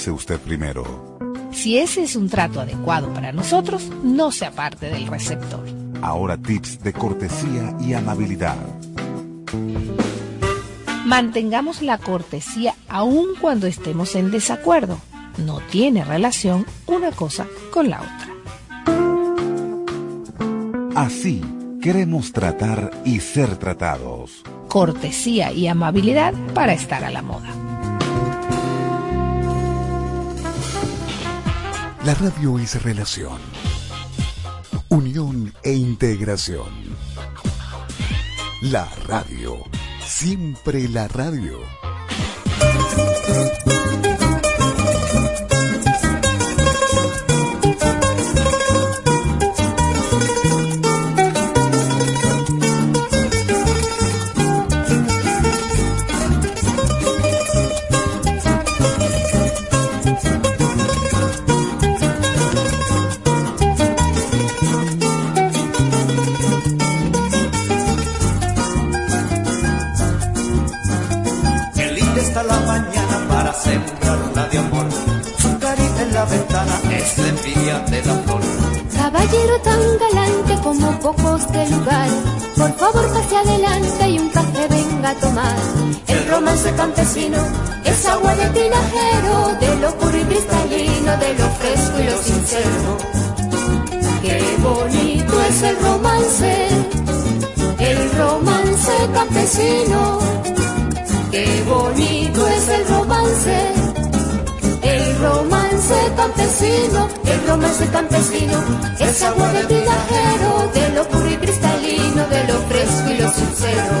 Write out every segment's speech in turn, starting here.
pase usted primero. Si ese es un trato adecuado para nosotros, no se aparte del receptor. Ahora tips de cortesía y amabilidad. Mantengamos la cortesía aun cuando estemos en desacuerdo. No tiene relación una cosa con la otra. Así queremos tratar y ser tratados. Cortesía y amabilidad para estar a la moda. La radio es relación, unión e integración. La radio, siempre la radio. Caballero tan galante como pocos de lugar, por favor pase adelante y un café venga a tomar. El romance campesino es agua de tinajero, de lo puro y cristalino, de lo fresco y lo sincero. Qué bonito es el romance, el romance campesino. Qué bonito es el romance, el romance campesino, el romance campesino, es agua de tinajero, de lo puro y cristalino, de lo fresco y lo sincero.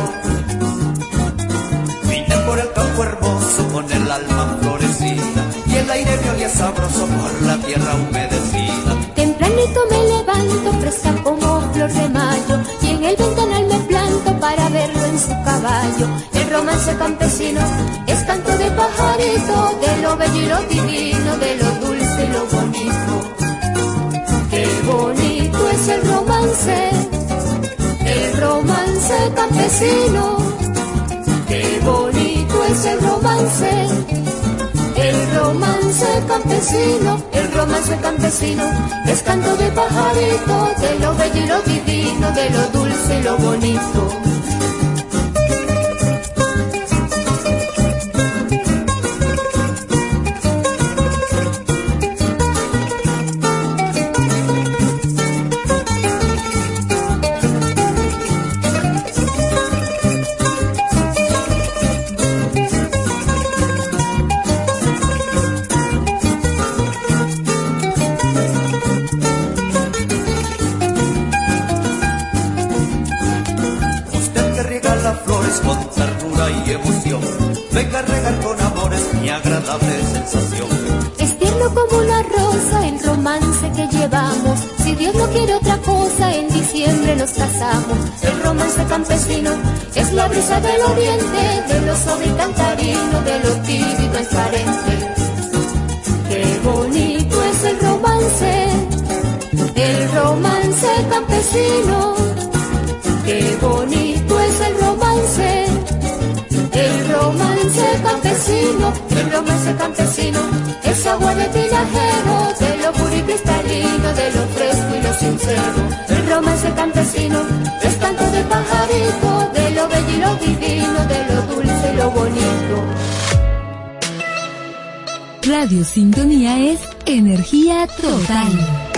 Vine por el campo hermoso con el alma florecida y el aire me olía sabroso por la tierra humedecida. Tempranito me levanto fresca como flor de mayo y en el ventanal me planto para verlo en su caballo. El romance campesino es canto de pajarito, de lo bello lo divino, de lo dulce y lo bonito. Qué bonito es el romance, el romance campesino. Qué bonito es el romance, el romance campesino, el romance campesino. Es canto de pajarito, de lo bello lo divino, de lo dulce y lo bonito. Con ternura y emoción, venga a regar con amores mi agradable sensación. Es tierno como una rosa el romance que llevamos. Si Dios no quiere otra cosa, en diciembre nos casamos. El romance campesino es la brisa del oriente, de lo sobre y cantarino, de lo tibio y transparente. Qué bonito es el romance, el romance campesino. Qué bonito campesino, el romance campesino, es agua de tinajero, de lo puro y cristalino, de lo fresco y lo sincero. El romance campesino es canto de pajarito, de lo bello y lo divino, de lo dulce y lo bonito. Radio Sintonía es energía total.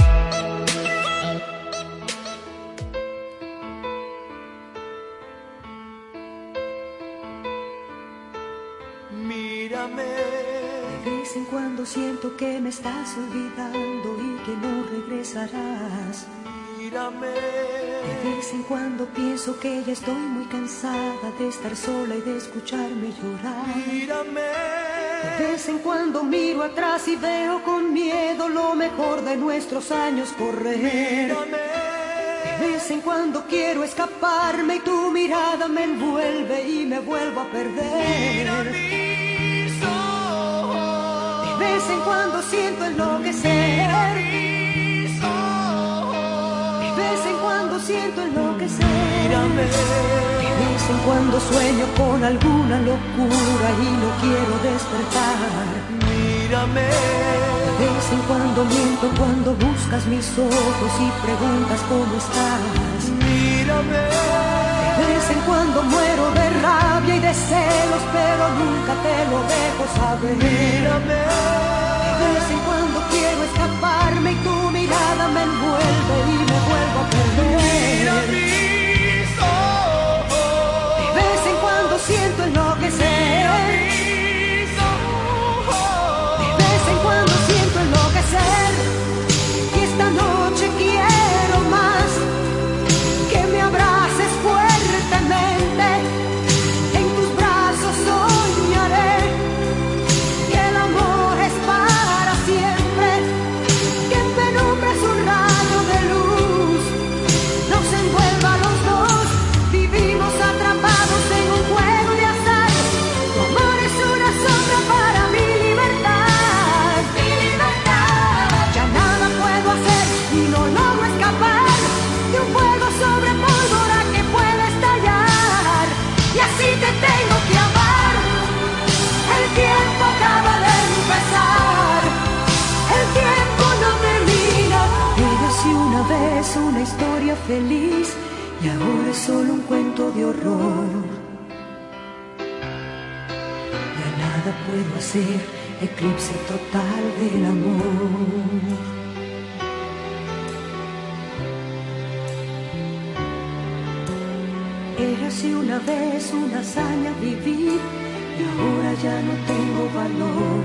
Siento que me estás olvidando y que no regresarás. Mírame. De vez en cuando pienso que ya estoy muy cansada de estar sola y de escucharme llorar. Mírame. De vez en cuando miro atrás y veo con miedo lo mejor de nuestros años correr. De vez en cuando quiero escaparme y tu mirada me envuelve y me vuelvo a perder. De vez en cuando siento enloquecer. De vez en cuando siento enloquecer. De vez en cuando sueño con alguna locura y no quiero despertar. Mírame. De vez en cuando miento cuando buscas mis ojos y preguntas cómo estás. Mírame. De vez en cuando muero de rabia y de celos, pero nunca te lo dejo saber. Mírame escaparme y tu mirada me envuelve solo un cuento de horror. Ya nada puedo hacer, eclipse total del amor. Érase una vez una hazaña vivir y ahora ya no tengo valor.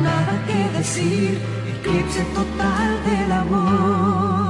Nada que decir, eclipse total del amor.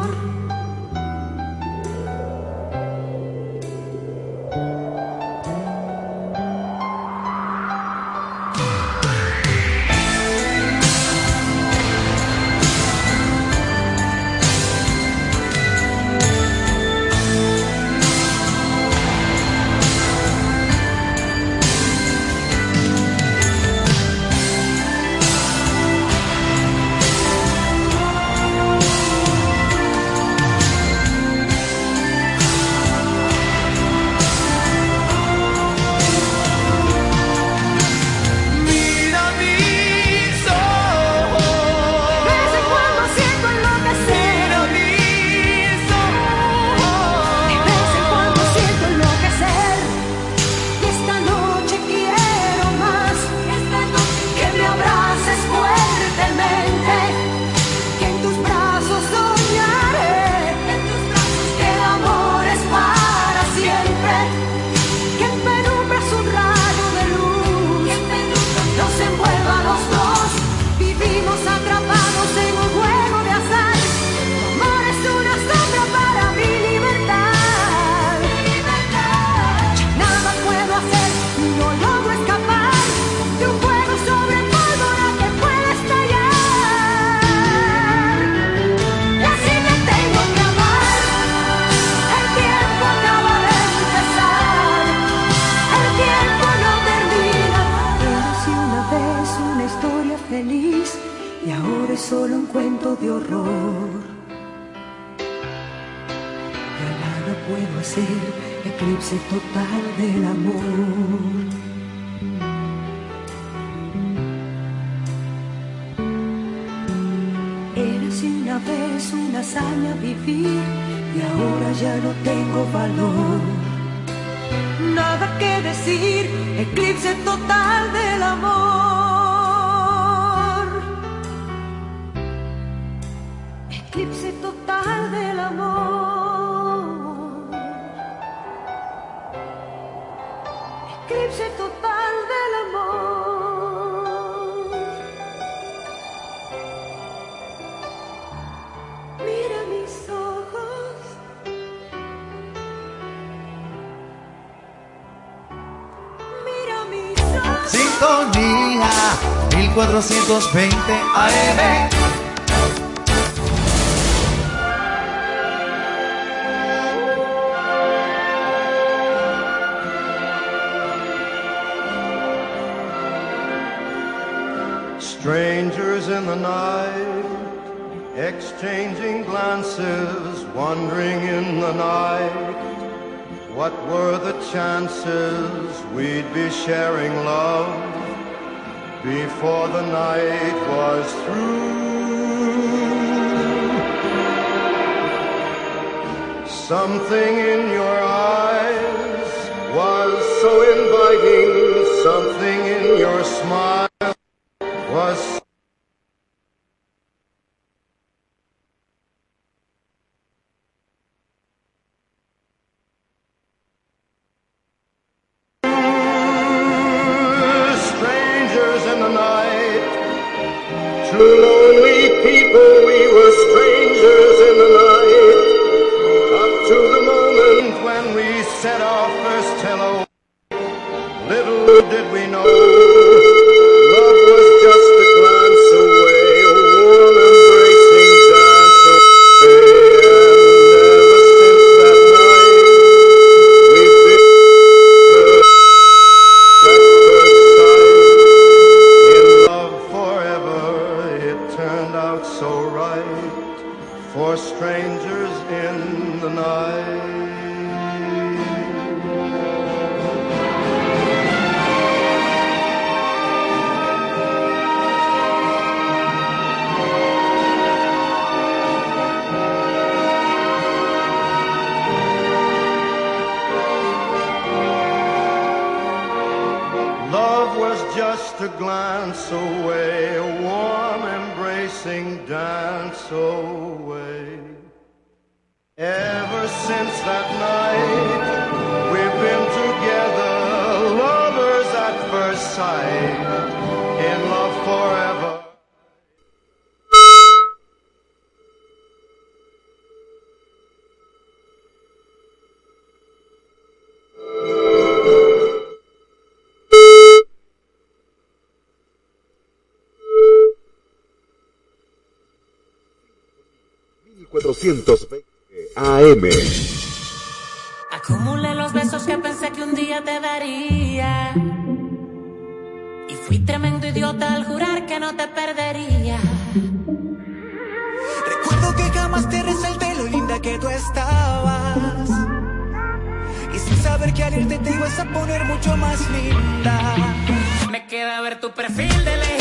1420 AM. Strangers in the night, exchanging glances, wandering in the night. What were the chances we'd be sharing love? before the night was through. Something in your eyes was so inviting, something in your smile to glance away, a warm embracing dance away. Ever since that night. AM. Acumulé los besos que pensé que un día te daría. Y fui tremendo idiota al jurar que no te perdería. Recuerdo que jamás te resalté lo linda que tú estabas. Y sin saber que al irte te ibas a poner mucho más linda. Me queda ver tu perfil de lejos.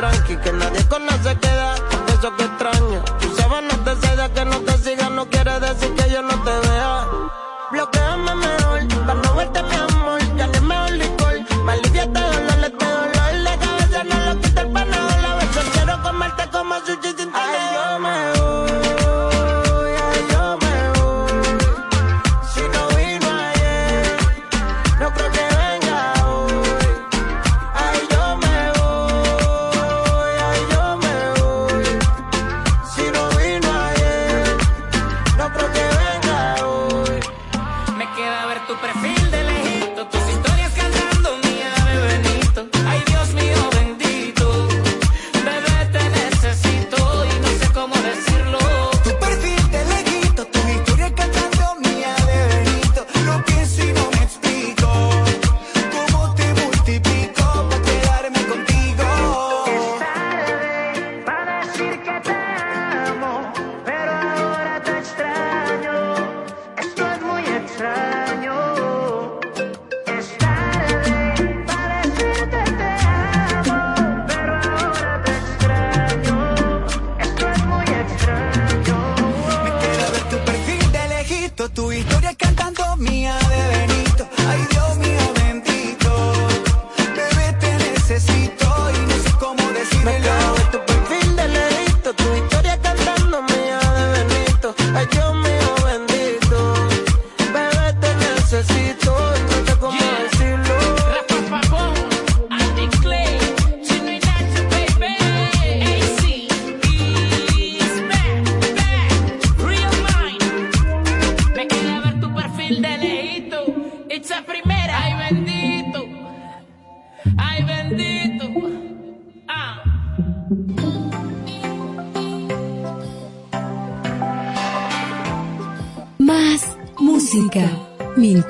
tranqui que nadie conoce queda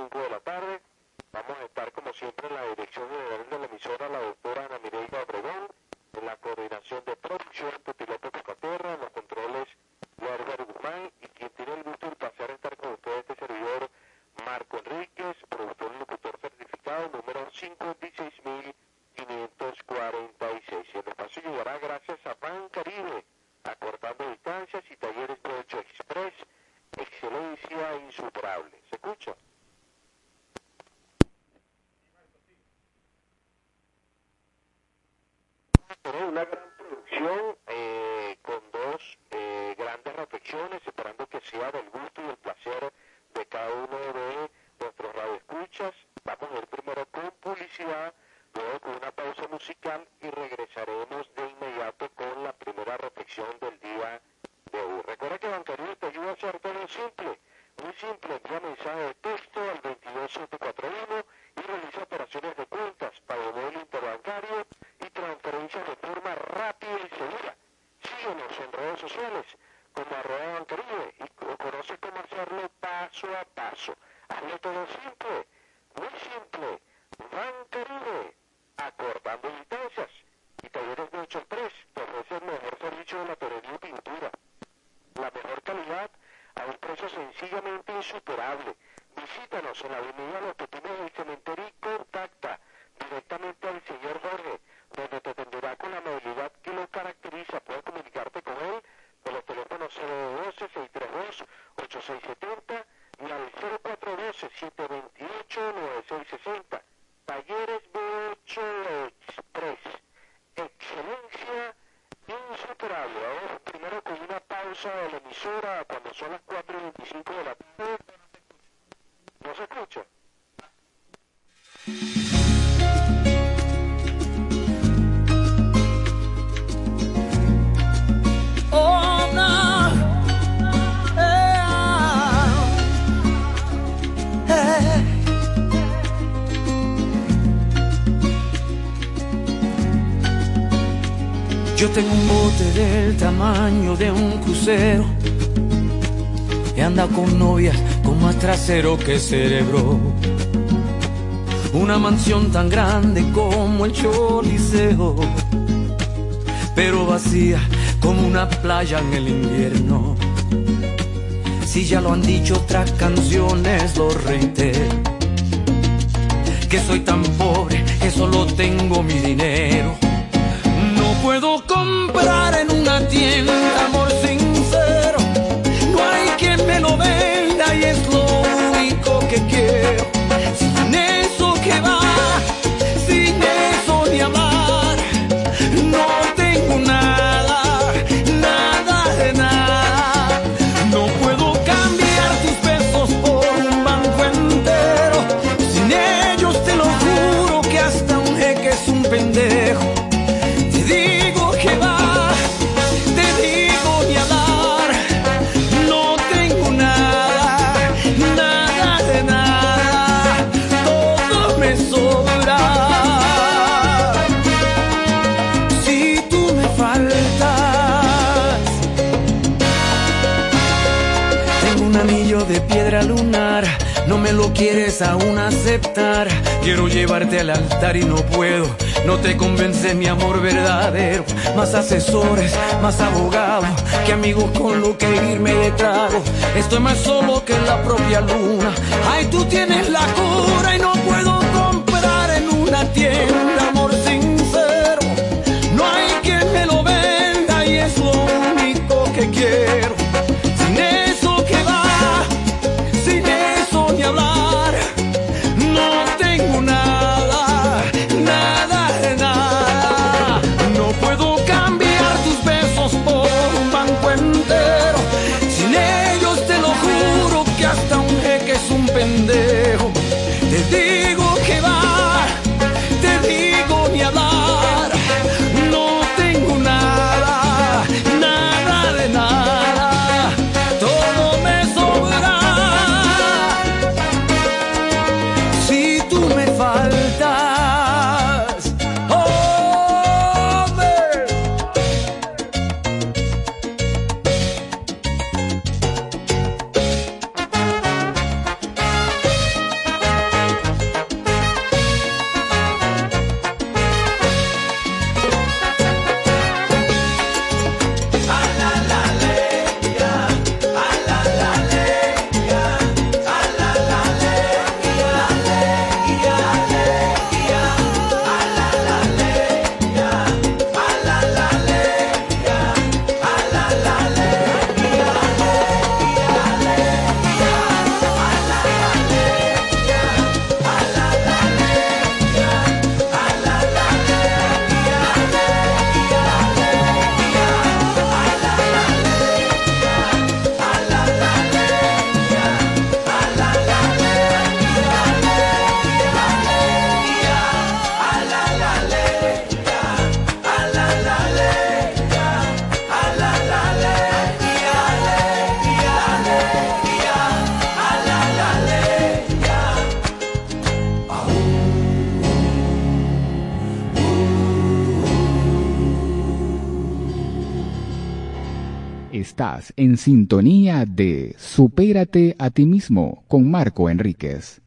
5 de la tarde. Vamos a estar, como siempre, en la dirección general de la emisora, la doctora Ana Mireia Obregón, en la coordinación de producción. tamaño de un crucero. He andado con novias con más trasero que cerebro. Una mansión tan grande como el Choliseo, pero vacía como una playa en el invierno. Si ya lo han dicho otras canciones, lo reitero. Que soy tan pobre que solo tengo mi dinero que quiero. quieres aún aceptar. Quiero llevarte al altar y no puedo. No te convence mi amor verdadero. Más asesores, más abogados, que amigos con lo que irme de trago. Estoy más solo que la propia luna. Ay, tú tienes la culpa. Estás en sintonía de Supérate a ti mismo con Marco Enríquez.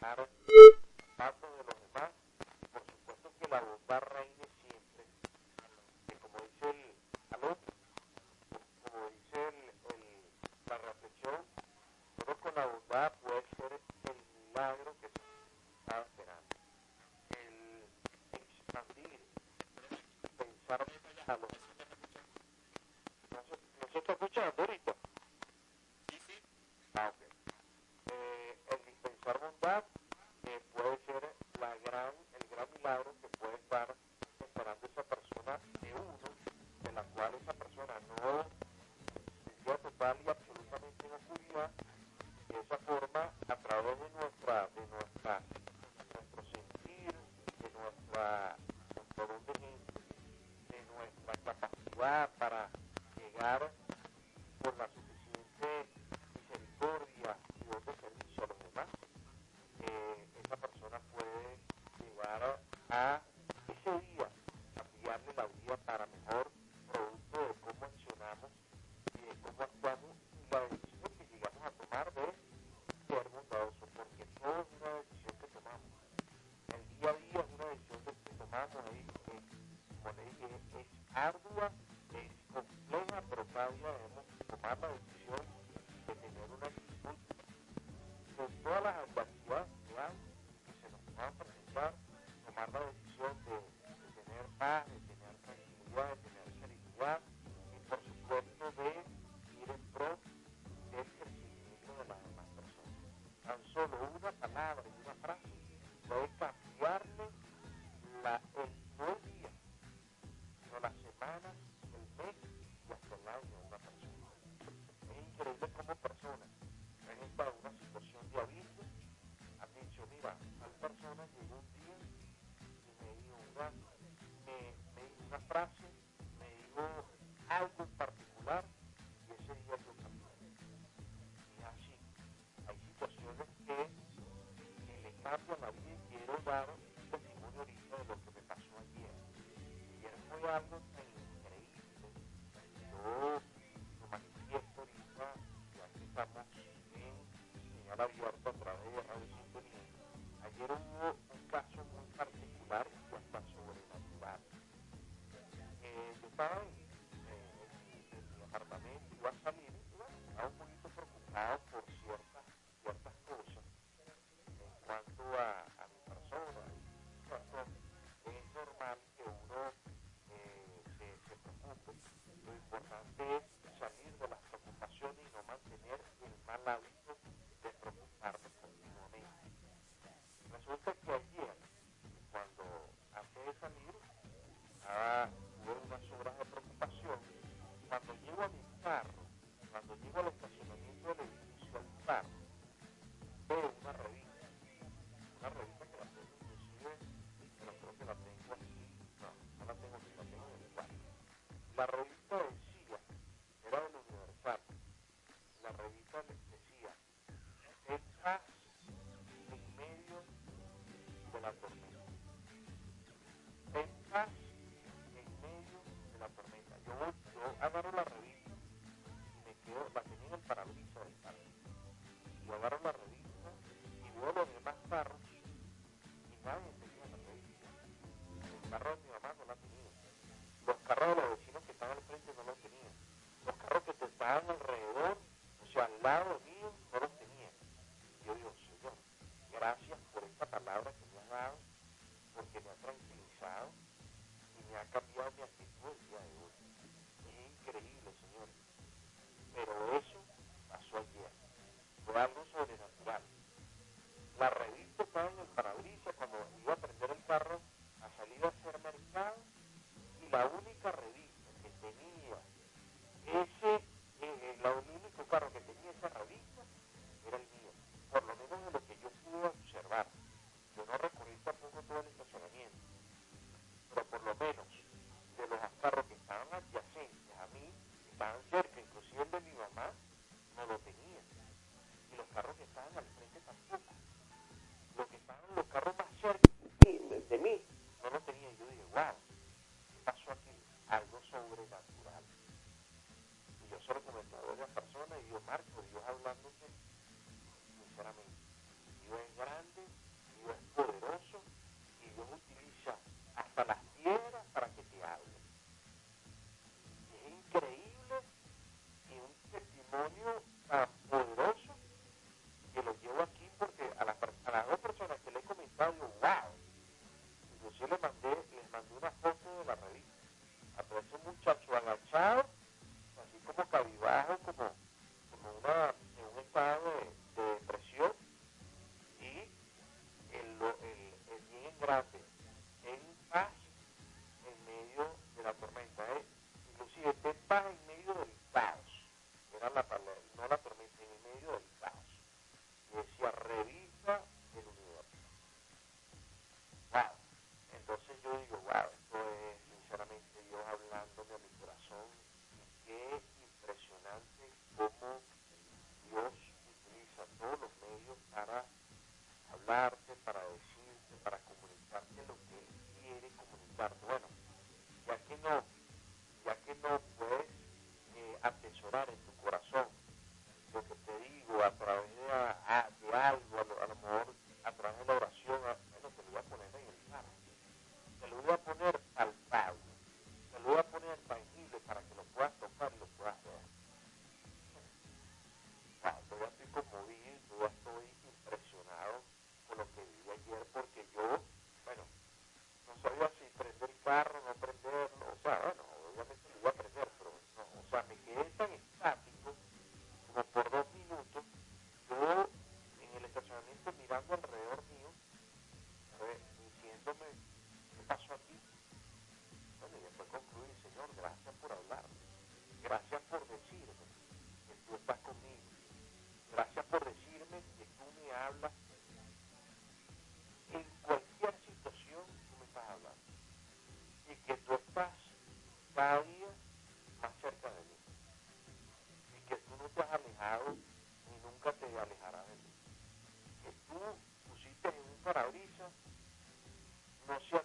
Hay que estar tanto de solo una palabra La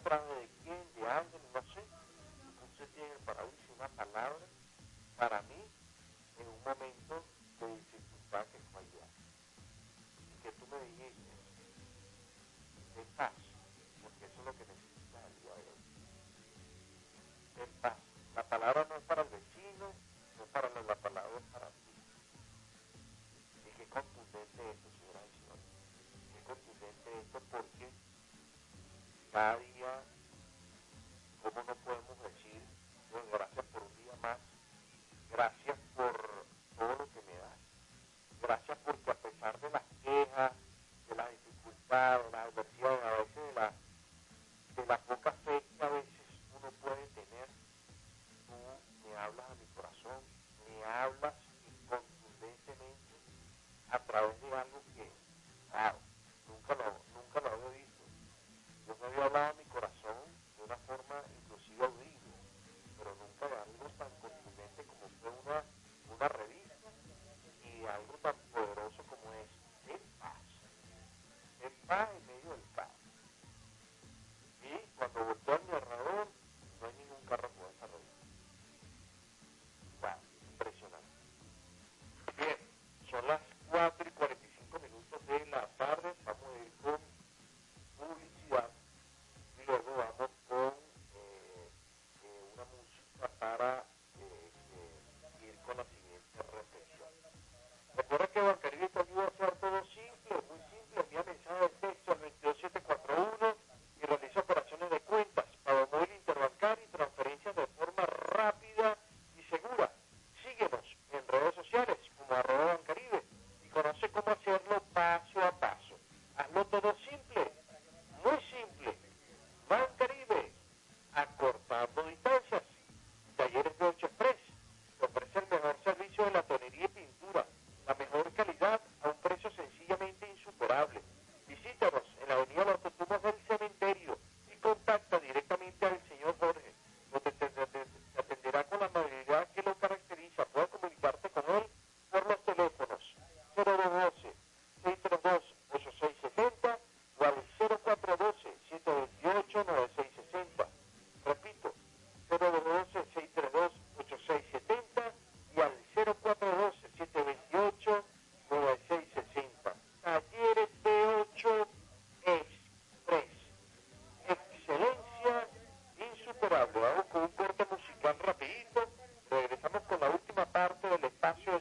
pride habla contundentemente a través de algo que, nunca lo, nunca lo había visto. Yo no había hablado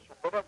su forma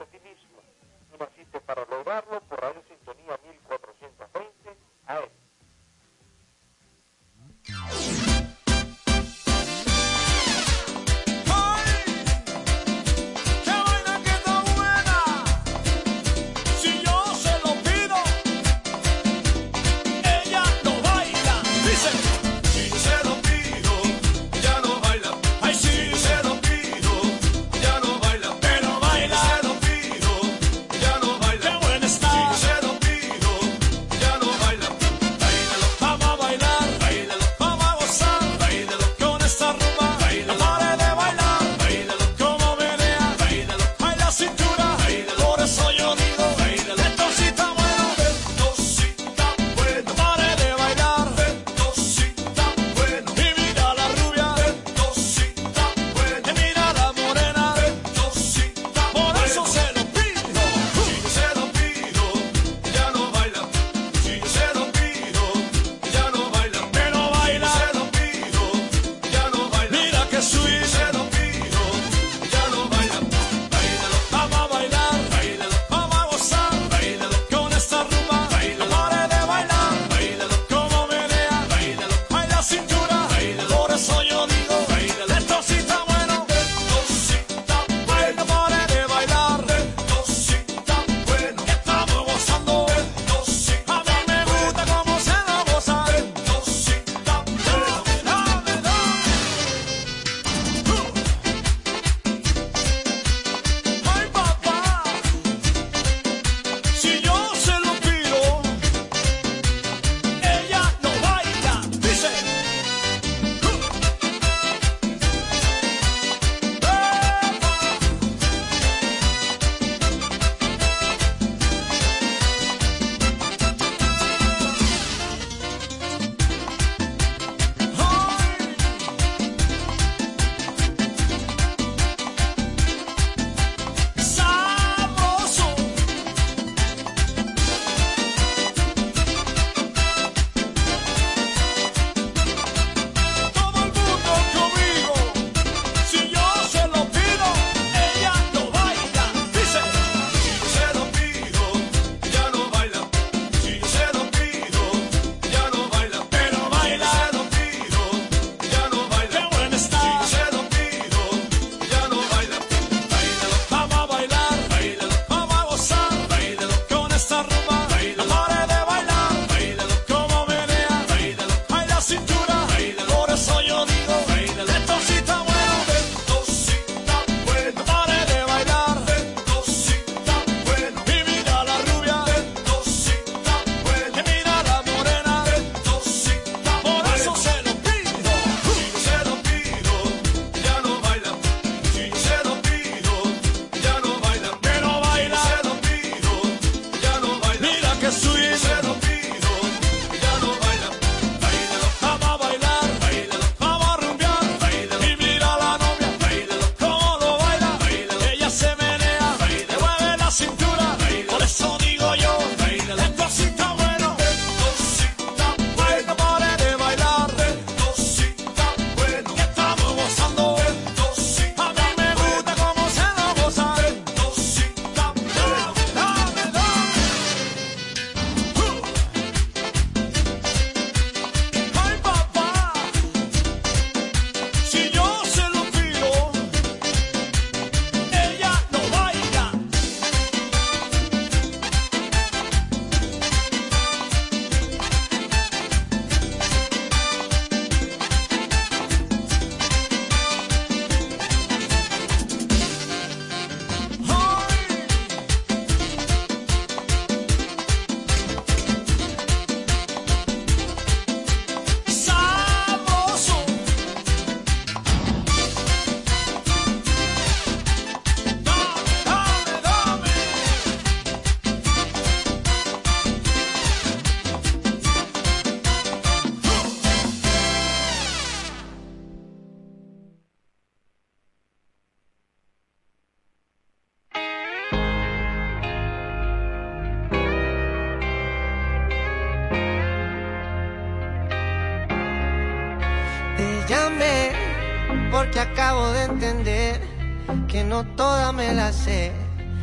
frase.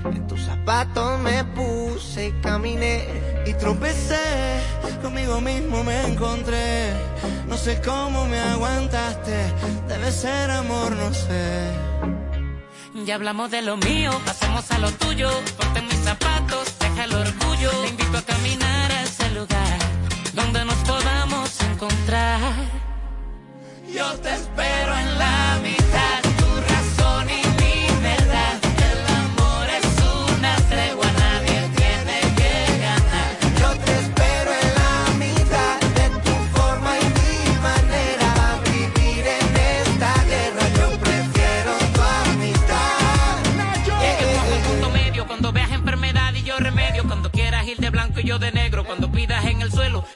En tus zapatos me puse y caminé y tropecé, conmigo mismo me encontré. No sé cómo me aguantaste, debe ser amor, no sé. Ya hablamos de lo mío, pasamos a lo tuyo. Ponte mis zapatos, deja el orgullo. Te invito a caminar a ese lugar donde nos podamos encontrar. Yo te espero.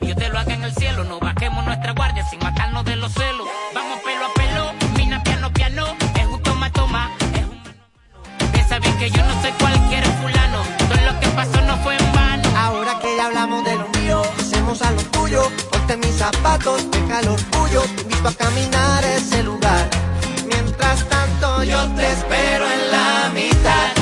y yo te lo haga en el cielo. No bajemos nuestra guardia sin matarnos de los celos. Vamos pelo a pelo, mina piano piano, es un toma toma, es un mano. Piensa bien que yo no soy cualquier fulano, todo lo que pasó no fue en vano. Ahora que ya hablamos de lo mío, hacemos a lo tuyo. Ponte mis zapatos, deja el orgullo, te invito a caminar ese lugar. Mientras tanto yo te espero en la mitad.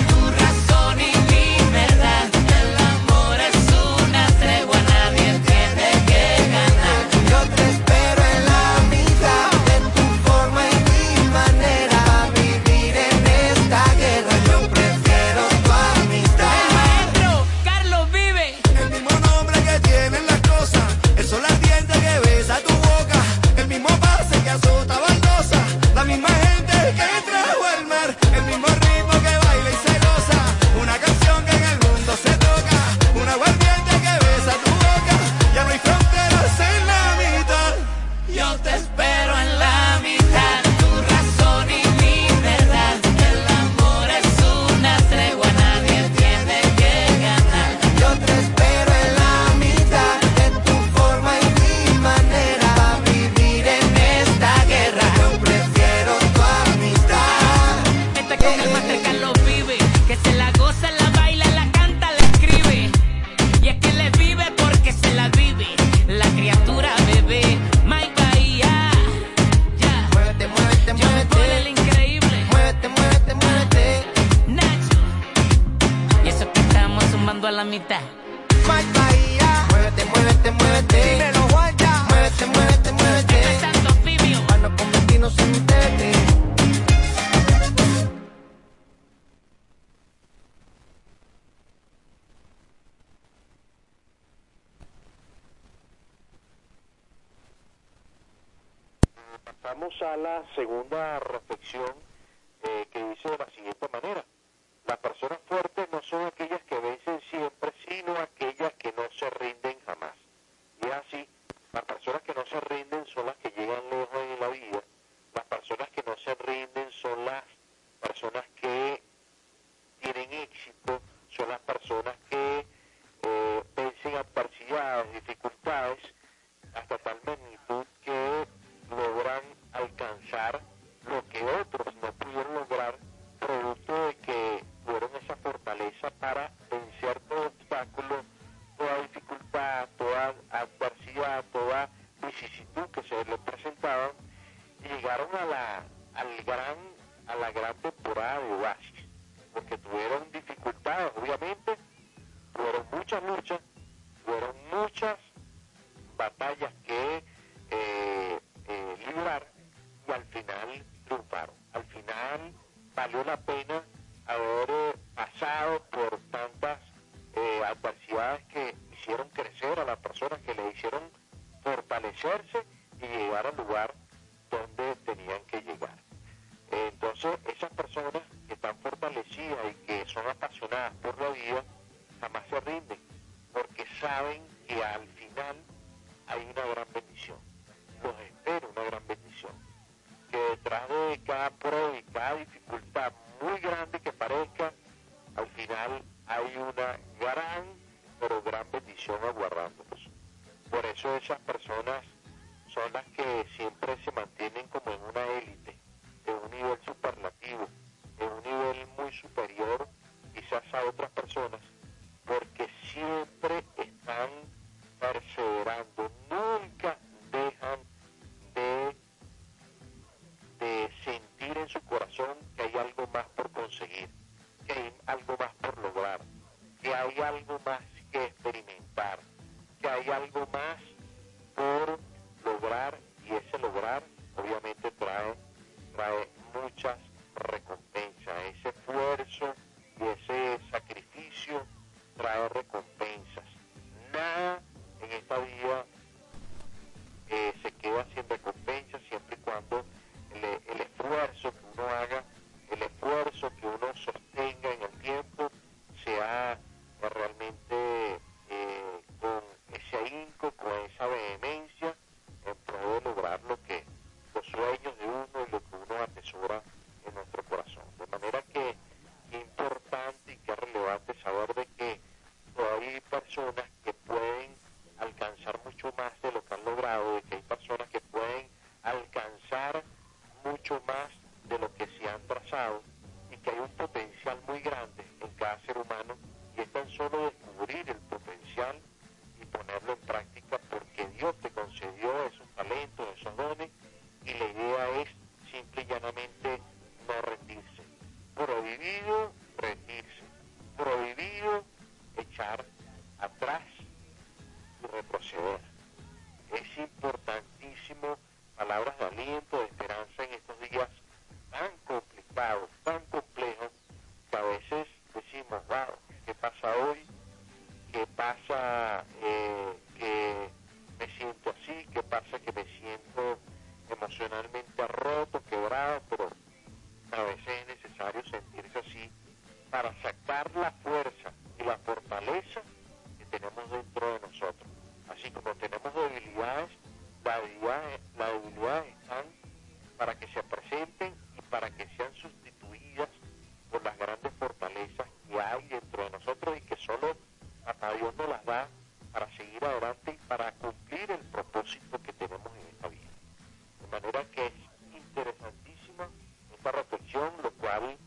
Reflexión, lo cual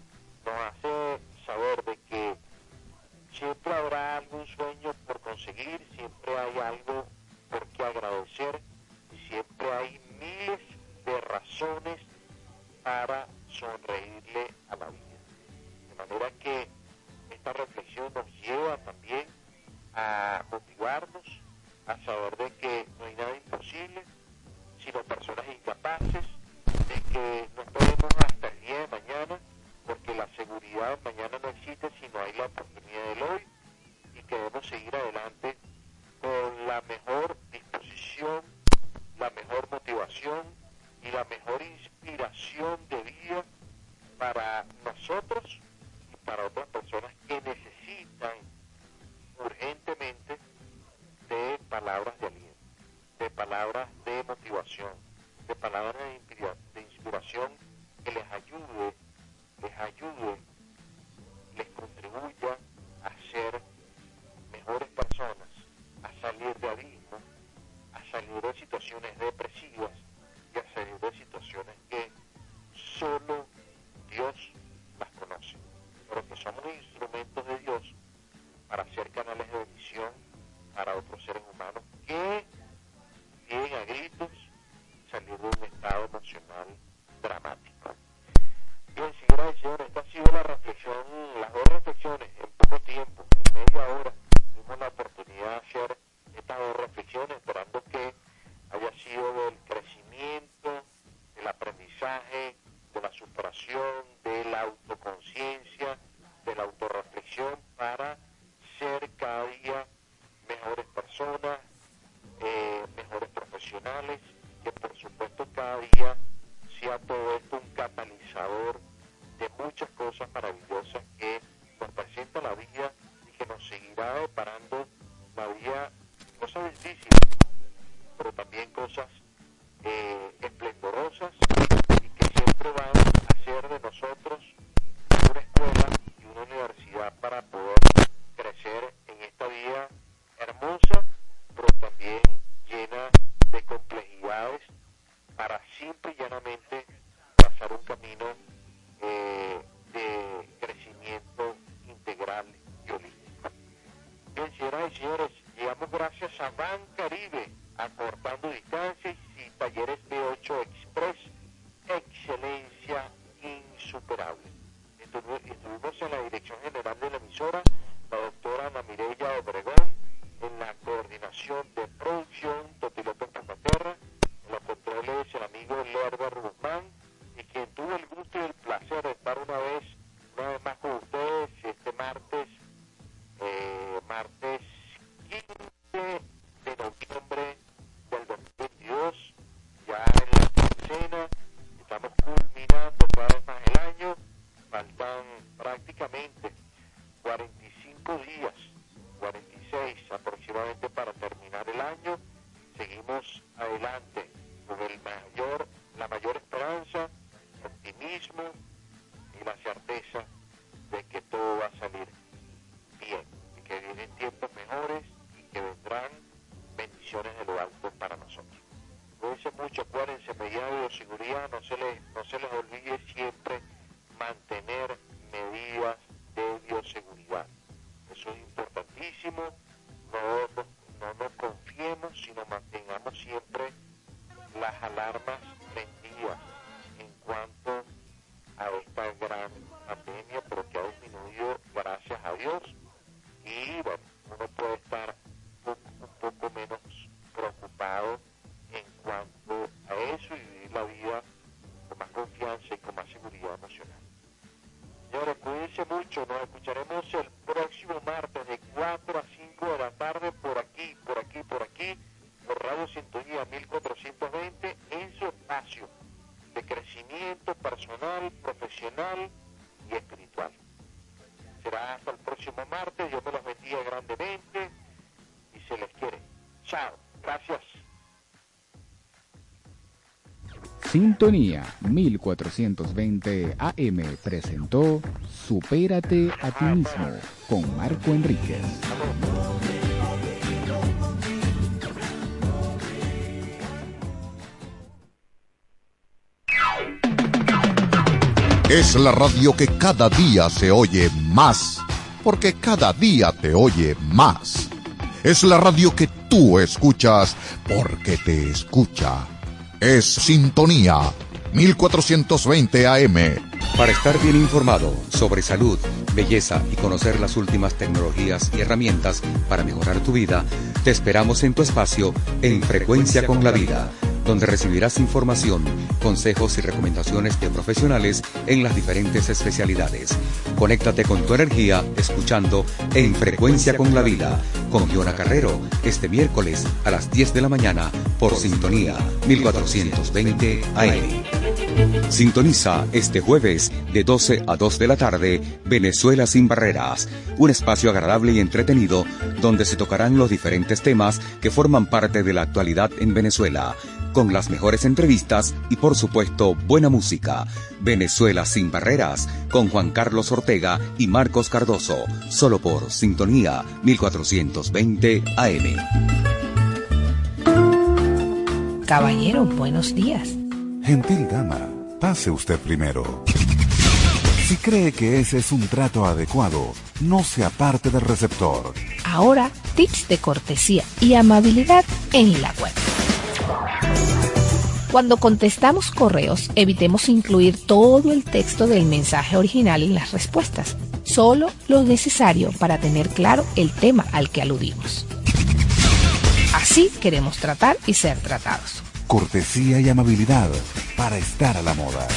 maravillosas que Y bueno, uno puede estar un, poco menos preocupado en cuanto a eso y vivir la vida con más confianza y con más seguridad emocional. Señores, cuídense mucho, nos escucharemos el Sintonía 1420 AM presentó Supérate a ti mismo con Marco Enríquez. Es la radio que cada día se oye más, porque cada día te oye más. Es la radio que tú escuchas porque te escucha. Es Sintonía 1420 AM. Para estar bien informado sobre salud, belleza y conocer las últimas tecnologías y herramientas para mejorar tu vida, te esperamos en tu espacio en Frecuencia con la Vida, donde recibirás información, consejos y recomendaciones de profesionales en las diferentes especialidades. Conéctate con tu energía escuchando En Frecuencia con la Vida con Giona Carrero este miércoles a las 10 de la mañana por Sintonía 1420 AM. Sintoniza este jueves de 12 a 2 de la tarde Venezuela sin barreras, un espacio agradable y entretenido donde se tocarán los diferentes temas que forman parte de la actualidad en Venezuela, con las mejores entrevistas y por supuesto buena música. Venezuela sin barreras con Juan Carlos Ortega y Marcos Cardoso, solo por Sintonía 1420 AM. Caballero, buenos días. Gentil dama, pase usted primero. Si cree que ese es un trato adecuado, no se aparte del receptor. Ahora, tips de cortesía y amabilidad en la web. Cuando contestamos correos, evitemos incluir todo el texto del mensaje original en las respuestas, solo lo necesario para tener claro el tema al que aludimos. Así queremos tratar y ser tratados. Cortesía y amabilidad para estar a la moda.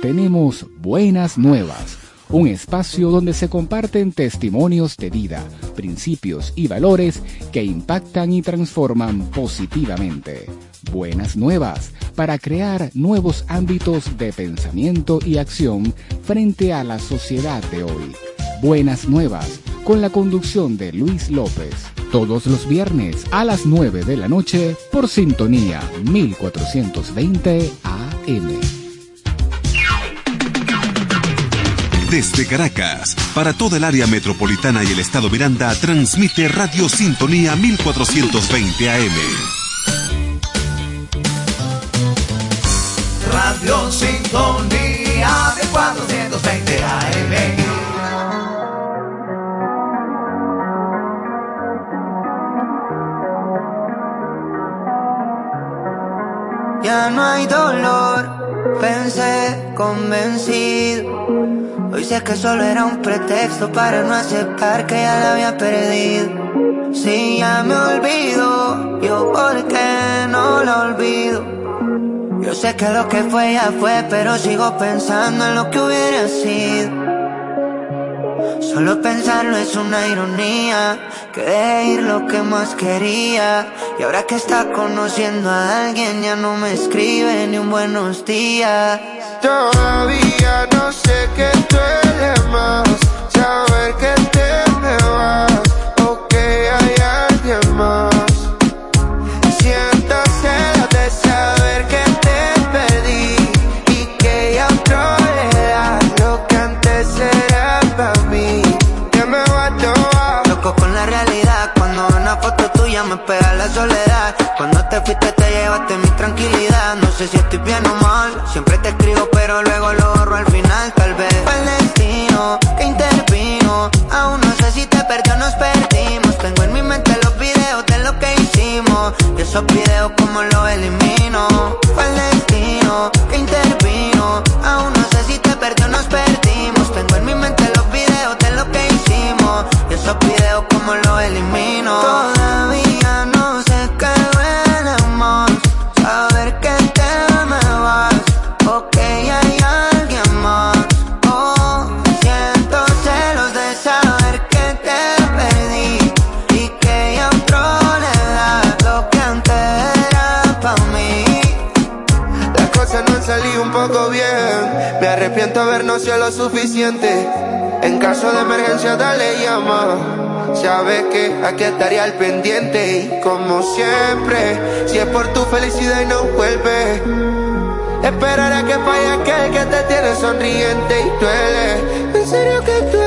Tenemos buenas nuevas, un espacio donde se comparten testimonios de vida, principios y valores que impactan y transforman positivamente. Buenas nuevas para crear nuevos ámbitos de pensamiento y acción frente a la sociedad de hoy. Buenas nuevas con la conducción de Luis López. Todos los viernes a las 9 de la noche por sintonía 1420 AM. Desde Caracas, para toda el área metropolitana y el estado Miranda, transmite Radio Sintonía 1420 AM. Radio Sintonía de 420 AM. Ya no hay dolor, pensé convencido. Hoy sé que solo era un pretexto para no aceptar que ya la había perdido. Si ya me olvido, yo por qué no la olvido. Yo sé que lo que fue ya fue, pero sigo pensando en lo que hubiera sido. Solo pensarlo es una ironía, que de ir lo que más quería. Y ahora que está conociendo a alguien, ya no me escribe ni un buenos días. Todavía no sé qué duele más, saber que Loco fuiste te llevaste mi tranquilidad. No sé si estoy bien o mal, siempre te escribo pero luego lo borro al final. Tal vez fue el destino que intervino. Aún no sé si te perdió nos perdimos. Tengo en mi mente los videos de lo que hicimos. Y esos videos como los elimino. Aquí estaría al pendiente. Y como siempre, si es por tu felicidad y no vuelve. Esperaré que falle aquel que te tiene sonriente y duele. En serio que duele.